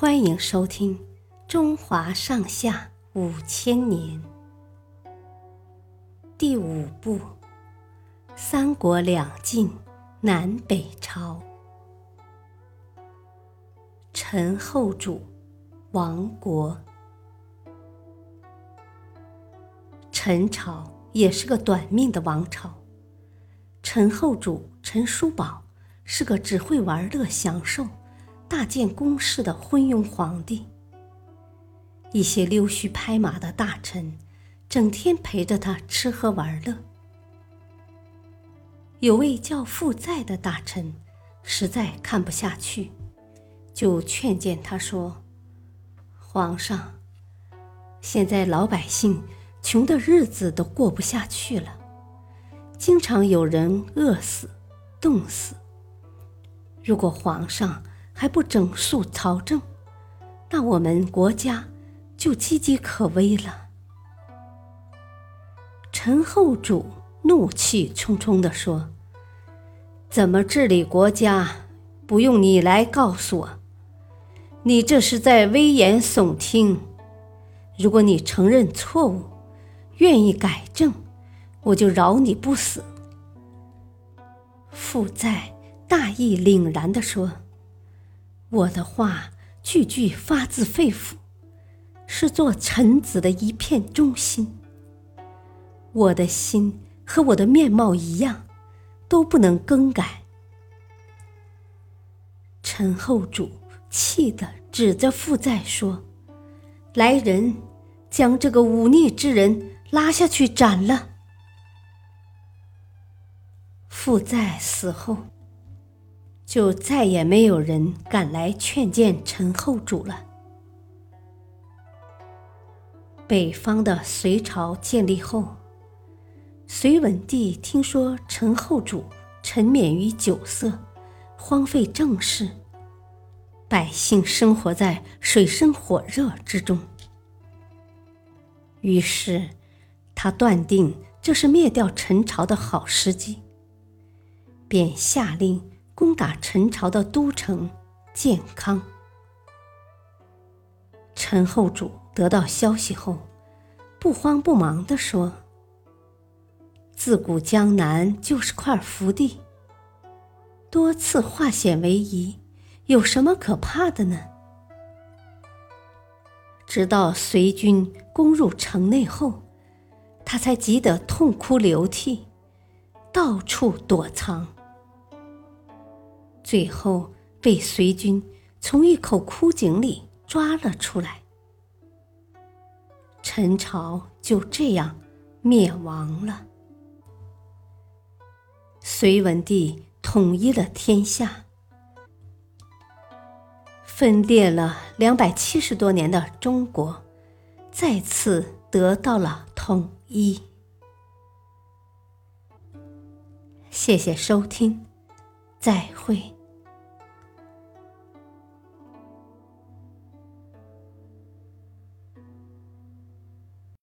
欢迎收听《中华上下五千年》第五部《三国两晋南北朝》，陈后主亡国。陈朝也是个短命的王朝。陈后主陈叔宝是个只会玩乐享受。大建宫室的昏庸皇帝，一些溜须拍马的大臣，整天陪着他吃喝玩乐。有位叫傅在的大臣，实在看不下去，就劝谏他说：“皇上，现在老百姓穷的日子都过不下去了，经常有人饿死、冻死。如果皇上……”还不整肃朝政，那我们国家就岌岌可危了。陈后主怒气冲冲地说：“怎么治理国家，不用你来告诉我，你这是在危言耸听。如果你承认错误，愿意改正，我就饶你不死。”傅在大义凛然地说。我的话句句发自肺腑，是做臣子的一片忠心。我的心和我的面貌一样，都不能更改。陈后主气得指着傅在说：“来人，将这个忤逆之人拉下去斩了。”傅在死后。就再也没有人敢来劝谏陈后主了。北方的隋朝建立后，隋文帝听说陈后主沉湎于酒色，荒废政事，百姓生活在水深火热之中，于是他断定这是灭掉陈朝的好时机，便下令。攻打陈朝的都城建康，陈后主得到消息后，不慌不忙地说：“自古江南就是块福地，多次化险为夷，有什么可怕的呢？”直到隋军攻入城内后，他才急得痛哭流涕，到处躲藏。最后被隋军从一口枯井里抓了出来，陈朝就这样灭亡了。隋文帝统一了天下，分裂了两百七十多年的中国，再次得到了统一。谢谢收听，再会。